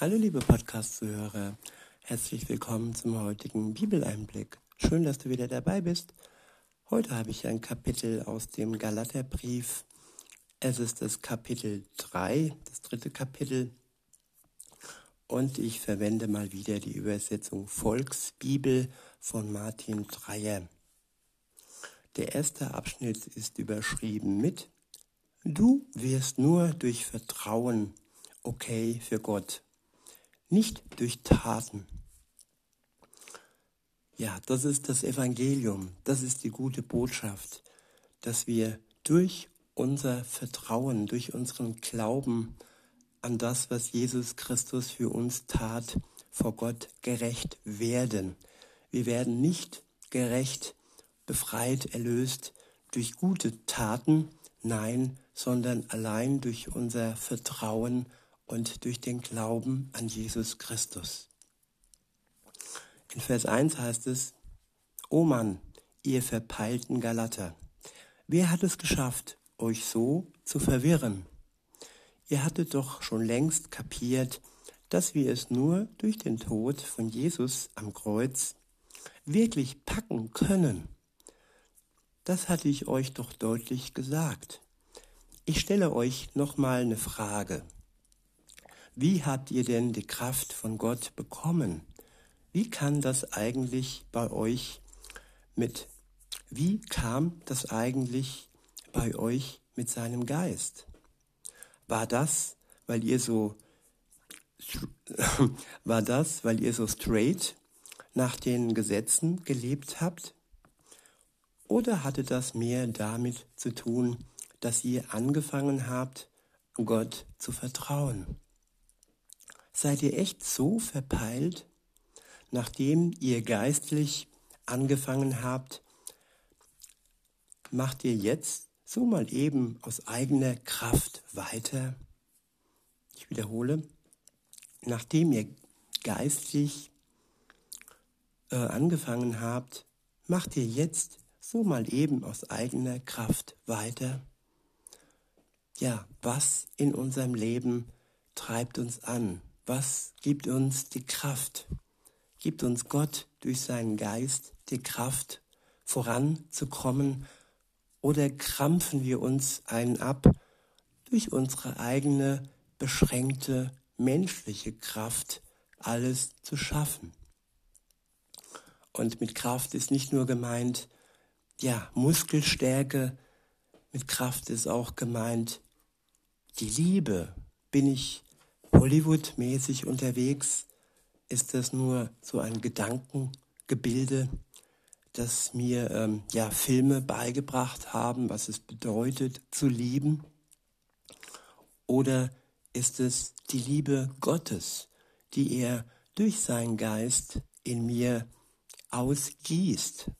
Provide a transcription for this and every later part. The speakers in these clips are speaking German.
Hallo liebe Podcast-Zuhörer, herzlich willkommen zum heutigen Bibeleinblick. Schön, dass du wieder dabei bist. Heute habe ich ein Kapitel aus dem Galaterbrief. Es ist das Kapitel 3, das dritte Kapitel. Und ich verwende mal wieder die Übersetzung Volksbibel von Martin Dreyer. Der erste Abschnitt ist überschrieben mit Du wirst nur durch Vertrauen okay für Gott nicht durch Taten. Ja, das ist das Evangelium, das ist die gute Botschaft, dass wir durch unser Vertrauen, durch unseren Glauben an das, was Jesus Christus für uns tat, vor Gott gerecht werden. Wir werden nicht gerecht, befreit, erlöst durch gute Taten, nein, sondern allein durch unser Vertrauen und durch den Glauben an Jesus Christus. In Vers 1 heißt es, O Mann, ihr verpeilten Galater, wer hat es geschafft, euch so zu verwirren? Ihr hattet doch schon längst kapiert, dass wir es nur durch den Tod von Jesus am Kreuz wirklich packen können. Das hatte ich euch doch deutlich gesagt. Ich stelle euch nochmal eine Frage. Wie habt ihr denn die Kraft von Gott bekommen? Wie kann das eigentlich bei euch mit, wie kam das eigentlich bei euch mit seinem Geist? War das, weil ihr so, war das, weil ihr so straight nach den Gesetzen gelebt habt? Oder hatte das mehr damit zu tun, dass ihr angefangen habt, Gott zu vertrauen? Seid ihr echt so verpeilt, nachdem ihr geistlich angefangen habt, macht ihr jetzt so mal eben aus eigener Kraft weiter? Ich wiederhole, nachdem ihr geistlich äh, angefangen habt, macht ihr jetzt so mal eben aus eigener Kraft weiter? Ja, was in unserem Leben treibt uns an? Was gibt uns die Kraft? Gibt uns Gott durch seinen Geist die Kraft, voranzukommen? Oder krampfen wir uns einen ab durch unsere eigene beschränkte menschliche Kraft, alles zu schaffen? Und mit Kraft ist nicht nur gemeint, ja, Muskelstärke, mit Kraft ist auch gemeint, die Liebe. Bin ich Hollywood-mäßig unterwegs? Ist das nur so ein Gedankengebilde, das mir ähm, ja Filme beigebracht haben, was es bedeutet zu lieben? Oder ist es die Liebe Gottes, die er durch seinen Geist in mir ausgießt?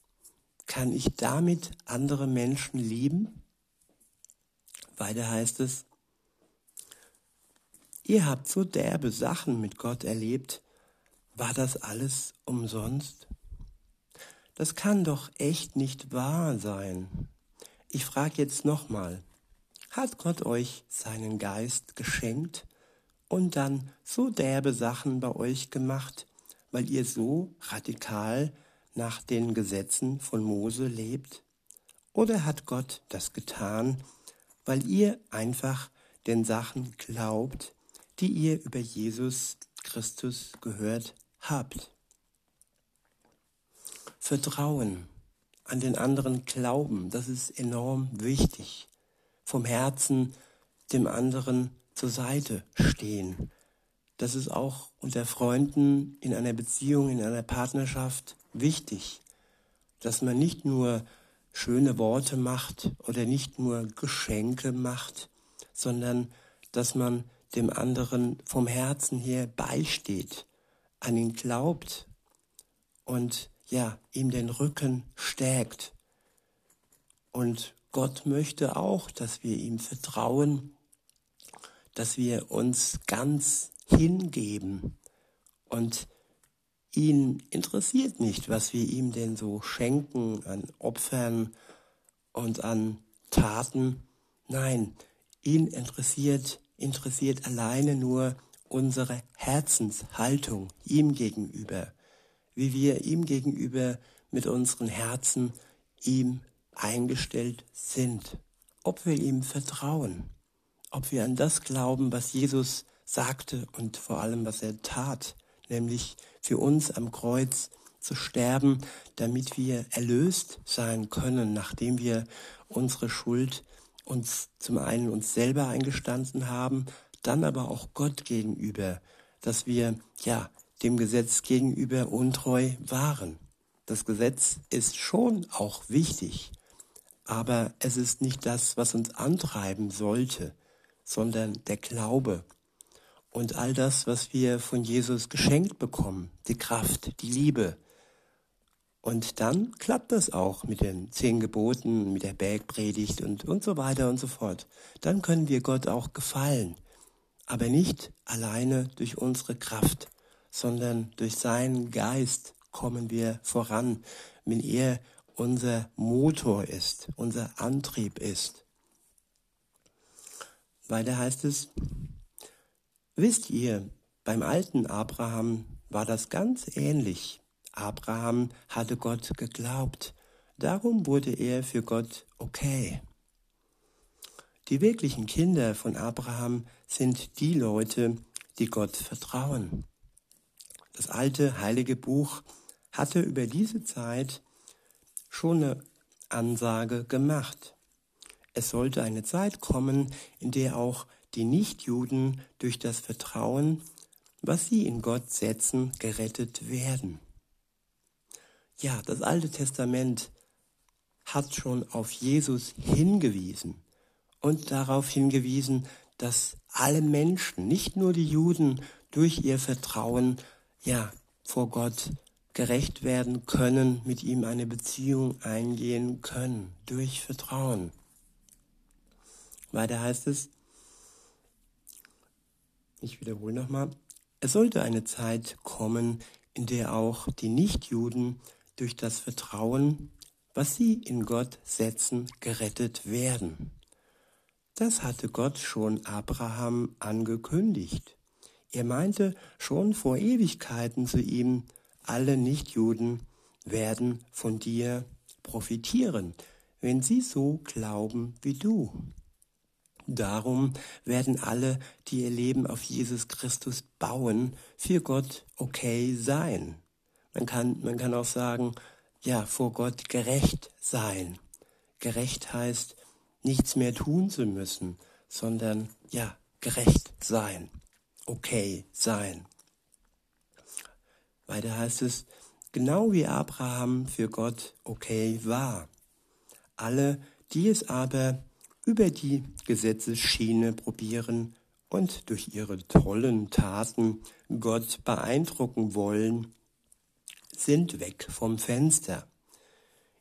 Kann ich damit andere Menschen lieben? Weiter heißt es, Ihr habt so derbe Sachen mit Gott erlebt. War das alles umsonst? Das kann doch echt nicht wahr sein. Ich frage jetzt nochmal. Hat Gott euch seinen Geist geschenkt und dann so derbe Sachen bei euch gemacht, weil ihr so radikal nach den Gesetzen von Mose lebt? Oder hat Gott das getan, weil ihr einfach den Sachen glaubt, die ihr über Jesus Christus gehört habt. Vertrauen an den anderen glauben, das ist enorm wichtig. Vom Herzen dem anderen zur Seite stehen. Das ist auch unter Freunden in einer Beziehung, in einer Partnerschaft wichtig, dass man nicht nur schöne Worte macht oder nicht nur Geschenke macht, sondern dass man dem anderen vom Herzen her beisteht, an ihn glaubt und ja, ihm den Rücken stärkt. Und Gott möchte auch, dass wir ihm vertrauen, dass wir uns ganz hingeben und ihn interessiert nicht, was wir ihm denn so schenken an Opfern und an Taten. Nein, ihn interessiert interessiert alleine nur unsere Herzenshaltung ihm gegenüber, wie wir ihm gegenüber mit unseren Herzen ihm eingestellt sind, ob wir ihm vertrauen, ob wir an das glauben, was Jesus sagte und vor allem, was er tat, nämlich für uns am Kreuz zu sterben, damit wir erlöst sein können, nachdem wir unsere Schuld uns zum einen uns selber eingestanden haben, dann aber auch Gott gegenüber, dass wir ja dem Gesetz gegenüber untreu waren. Das Gesetz ist schon auch wichtig, aber es ist nicht das, was uns antreiben sollte, sondern der Glaube und all das, was wir von Jesus geschenkt bekommen, die Kraft, die Liebe. Und dann klappt das auch mit den zehn Geboten, mit der Bergpredigt und, und so weiter und so fort. Dann können wir Gott auch gefallen, aber nicht alleine durch unsere Kraft, sondern durch seinen Geist kommen wir voran, wenn er unser Motor ist, unser Antrieb ist. Weiter heißt es, wisst ihr, beim alten Abraham war das ganz ähnlich. Abraham hatte Gott geglaubt, darum wurde er für Gott okay. Die wirklichen Kinder von Abraham sind die Leute, die Gott vertrauen. Das alte heilige Buch hatte über diese Zeit schon eine Ansage gemacht. Es sollte eine Zeit kommen, in der auch die Nichtjuden durch das Vertrauen, was sie in Gott setzen, gerettet werden. Ja, das Alte Testament hat schon auf Jesus hingewiesen und darauf hingewiesen, dass alle Menschen, nicht nur die Juden, durch ihr Vertrauen ja vor Gott gerecht werden können, mit ihm eine Beziehung eingehen können, durch Vertrauen. Weiter heißt es, ich wiederhole nochmal, es sollte eine Zeit kommen, in der auch die Nichtjuden durch das Vertrauen, was sie in Gott setzen, gerettet werden. Das hatte Gott schon Abraham angekündigt. Er meinte schon vor Ewigkeiten zu ihm, alle Nichtjuden werden von dir profitieren, wenn sie so glauben wie du. Darum werden alle, die ihr Leben auf Jesus Christus bauen, für Gott okay sein. Man kann, man kann auch sagen, ja, vor Gott gerecht sein. Gerecht heißt, nichts mehr tun zu müssen, sondern, ja, gerecht sein. Okay sein. Weiter heißt es, genau wie Abraham für Gott okay war. Alle, die es aber über die Gesetzesschiene probieren und durch ihre tollen Taten Gott beeindrucken wollen, sind weg vom Fenster.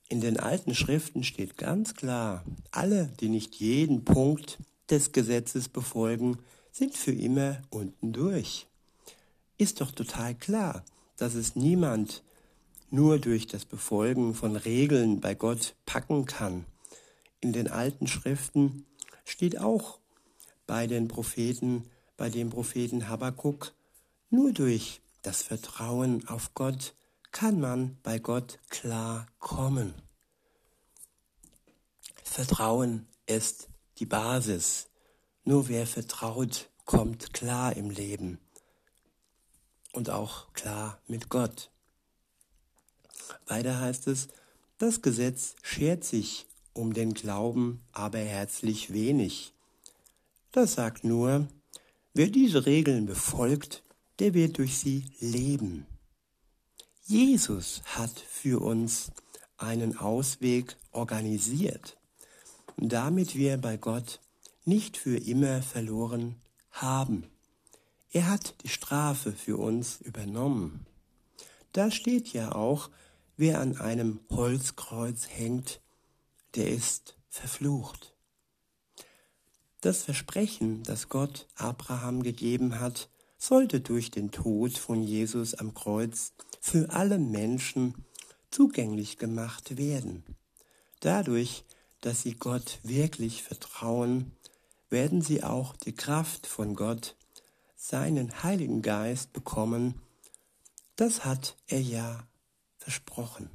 In den alten Schriften steht ganz klar, alle, die nicht jeden Punkt des Gesetzes befolgen, sind für immer unten durch. Ist doch total klar, dass es niemand nur durch das Befolgen von Regeln bei Gott packen kann in den alten Schriften steht auch bei den Propheten, bei dem Propheten Habakkuk, nur durch das Vertrauen auf Gott kann man bei Gott klar kommen. Vertrauen ist die Basis. Nur wer vertraut, kommt klar im Leben und auch klar mit Gott. Weiter heißt es, das Gesetz schert sich um den Glauben aber herzlich wenig. Das sagt nur, wer diese Regeln befolgt, der wird durch sie leben. Jesus hat für uns einen Ausweg organisiert, damit wir bei Gott nicht für immer verloren haben. Er hat die Strafe für uns übernommen. Da steht ja auch, wer an einem Holzkreuz hängt, der ist verflucht. Das Versprechen, das Gott Abraham gegeben hat, sollte durch den Tod von Jesus am Kreuz für alle Menschen zugänglich gemacht werden. Dadurch, dass sie Gott wirklich vertrauen, werden sie auch die Kraft von Gott, seinen Heiligen Geist bekommen, das hat er ja versprochen.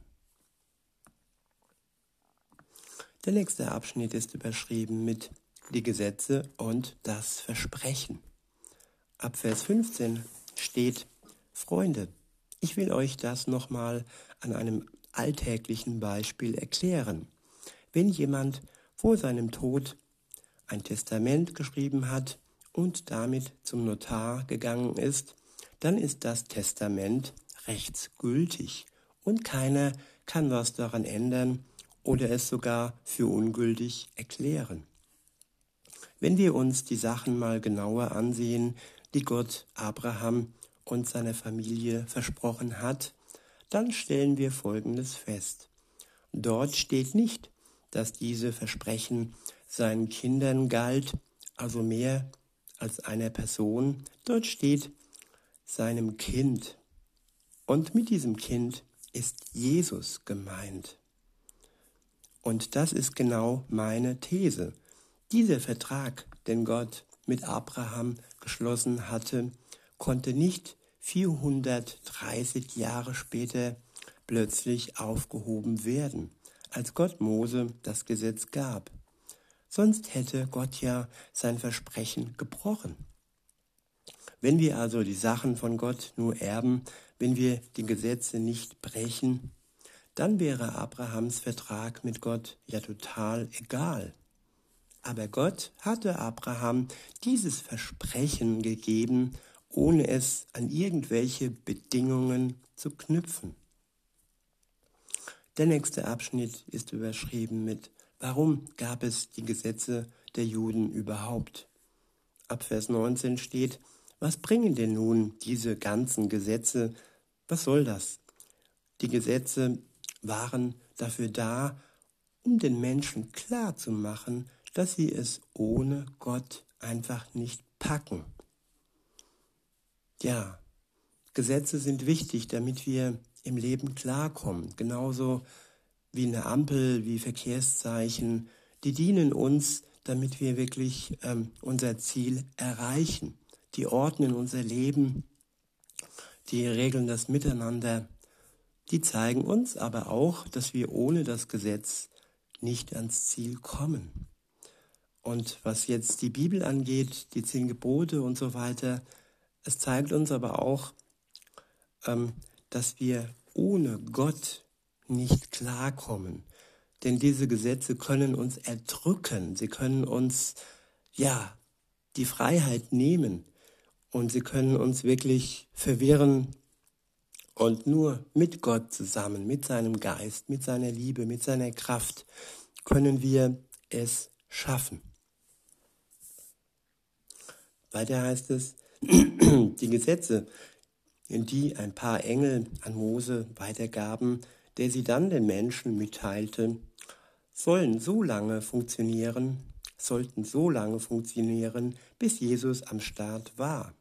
Der nächste Abschnitt ist überschrieben mit die Gesetze und das Versprechen. Ab Vers 15 steht, Freunde, ich will euch das nochmal an einem alltäglichen Beispiel erklären. Wenn jemand vor seinem Tod ein Testament geschrieben hat und damit zum Notar gegangen ist, dann ist das Testament rechtsgültig und keiner kann was daran ändern oder es sogar für ungültig erklären. Wenn wir uns die Sachen mal genauer ansehen, die Gott Abraham und seiner Familie versprochen hat, dann stellen wir Folgendes fest. Dort steht nicht, dass diese Versprechen seinen Kindern galt, also mehr als einer Person. Dort steht seinem Kind. Und mit diesem Kind ist Jesus gemeint. Und das ist genau meine These. Dieser Vertrag, den Gott mit Abraham geschlossen hatte, konnte nicht 430 Jahre später plötzlich aufgehoben werden, als Gott Mose das Gesetz gab. Sonst hätte Gott ja sein Versprechen gebrochen. Wenn wir also die Sachen von Gott nur erben, wenn wir die Gesetze nicht brechen, dann wäre Abrahams Vertrag mit Gott ja total egal. Aber Gott hatte Abraham dieses Versprechen gegeben, ohne es an irgendwelche Bedingungen zu knüpfen. Der nächste Abschnitt ist überschrieben mit Warum gab es die Gesetze der Juden überhaupt? Ab Vers 19 steht, was bringen denn nun diese ganzen Gesetze? Was soll das? Die Gesetze waren dafür da, um den Menschen klar zu machen, dass sie es ohne Gott einfach nicht packen. Ja, Gesetze sind wichtig, damit wir im Leben klarkommen. Genauso wie eine Ampel, wie Verkehrszeichen. Die dienen uns, damit wir wirklich ähm, unser Ziel erreichen. Die ordnen unser Leben, die regeln das Miteinander. Die zeigen uns aber auch, dass wir ohne das Gesetz nicht ans Ziel kommen. Und was jetzt die Bibel angeht, die zehn Gebote und so weiter, es zeigt uns aber auch, ähm, dass wir ohne Gott nicht klarkommen. Denn diese Gesetze können uns erdrücken, sie können uns, ja, die Freiheit nehmen und sie können uns wirklich verwirren. Und nur mit Gott zusammen, mit seinem Geist, mit seiner Liebe, mit seiner Kraft können wir es schaffen. Weiter heißt es, die Gesetze, die ein paar Engel an Mose weitergaben, der sie dann den Menschen mitteilte, sollen so lange funktionieren, sollten so lange funktionieren, bis Jesus am Start war.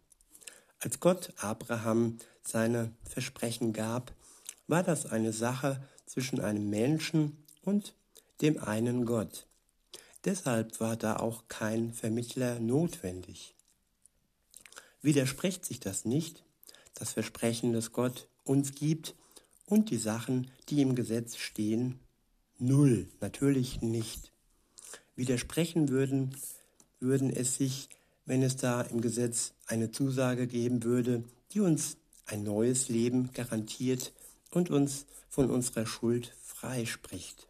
Als Gott Abraham seine Versprechen gab, war das eine Sache zwischen einem Menschen und dem einen Gott. Deshalb war da auch kein Vermittler notwendig. Widerspricht sich das nicht, das Versprechen, das Gott uns gibt und die Sachen, die im Gesetz stehen? Null, natürlich nicht. Widersprechen würden, würden es sich, wenn es da im Gesetz eine Zusage geben würde, die uns ein neues Leben garantiert und uns von unserer Schuld freispricht.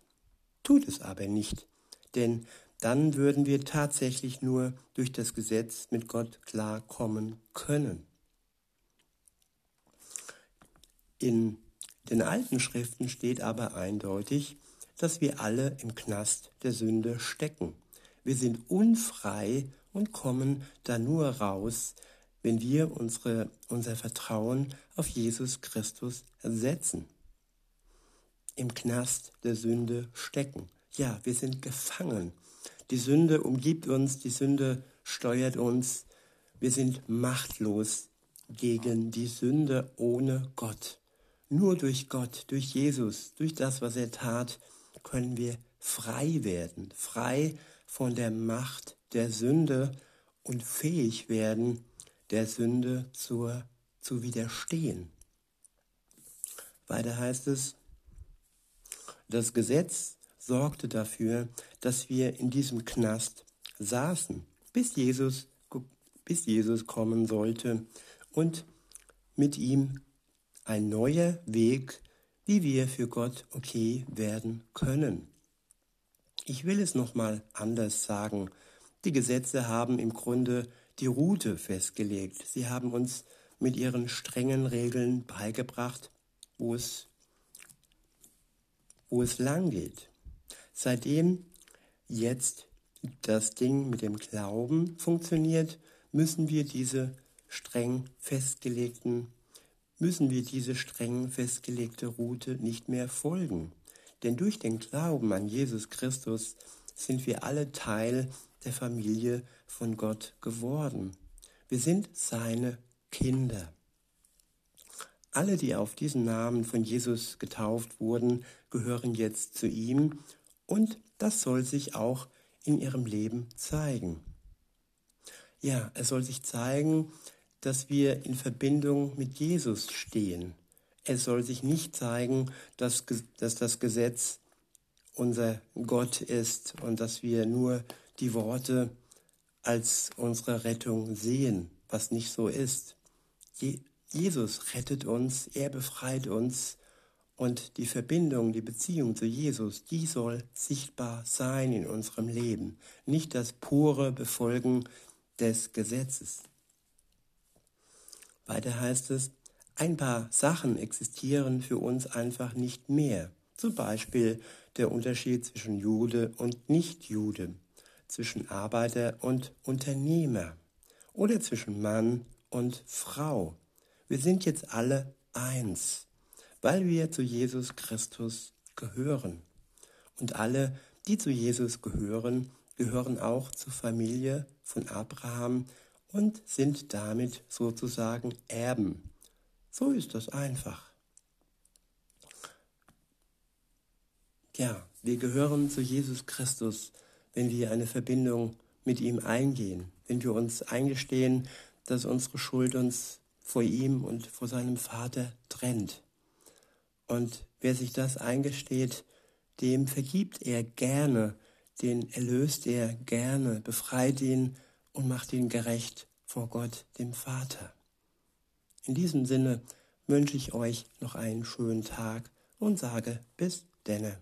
Tut es aber nicht, denn dann würden wir tatsächlich nur durch das Gesetz mit Gott klarkommen können. In den alten Schriften steht aber eindeutig, dass wir alle im Knast der Sünde stecken. Wir sind unfrei und kommen da nur raus, wenn wir unsere, unser Vertrauen auf Jesus Christus setzen. Im Knast der Sünde stecken. Ja, wir sind gefangen die Sünde umgibt uns, die Sünde steuert uns. Wir sind machtlos gegen die Sünde ohne Gott. Nur durch Gott, durch Jesus, durch das, was er tat, können wir frei werden, frei von der Macht der Sünde und fähig werden, der Sünde zur, zu widerstehen. Weiter heißt es, das Gesetz sorgte dafür, dass wir in diesem Knast saßen, bis Jesus, bis Jesus kommen sollte und mit ihm ein neuer Weg, wie wir für Gott okay werden können. Ich will es nochmal anders sagen. Die Gesetze haben im Grunde die Route festgelegt. Sie haben uns mit ihren strengen Regeln beigebracht, wo es, wo es lang geht. Seitdem jetzt das Ding mit dem Glauben funktioniert, müssen wir diese streng festgelegten, müssen wir diese streng festgelegte Route nicht mehr folgen. Denn durch den Glauben an Jesus Christus sind wir alle Teil der Familie von Gott geworden. Wir sind seine Kinder. Alle, die auf diesen Namen von Jesus getauft wurden, gehören jetzt zu ihm und das soll sich auch in ihrem Leben zeigen. Ja, es soll sich zeigen, dass wir in Verbindung mit Jesus stehen. Es soll sich nicht zeigen, dass, dass das Gesetz unser Gott ist und dass wir nur die Worte als unsere Rettung sehen, was nicht so ist. Je Jesus rettet uns, er befreit uns und die Verbindung, die Beziehung zu Jesus, die soll sichtbar sein in unserem Leben, nicht das pure Befolgen des Gesetzes. Weiter heißt es, ein paar Sachen existieren für uns einfach nicht mehr. Zum Beispiel der Unterschied zwischen Jude und Nichtjude, zwischen Arbeiter und Unternehmer oder zwischen Mann und Frau. Wir sind jetzt alle eins, weil wir zu Jesus Christus gehören. Und alle, die zu Jesus gehören, gehören auch zur Familie von Abraham und sind damit sozusagen Erben. So ist das einfach. Ja, wir gehören zu Jesus Christus, wenn wir eine Verbindung mit ihm eingehen, wenn wir uns eingestehen, dass unsere Schuld uns vor ihm und vor seinem Vater trennt. Und wer sich das eingesteht, dem vergibt er gerne, den erlöst er gerne, befreit ihn und macht ihn gerecht vor Gott, dem Vater. In diesem Sinne wünsche ich euch noch einen schönen Tag und sage bis denne.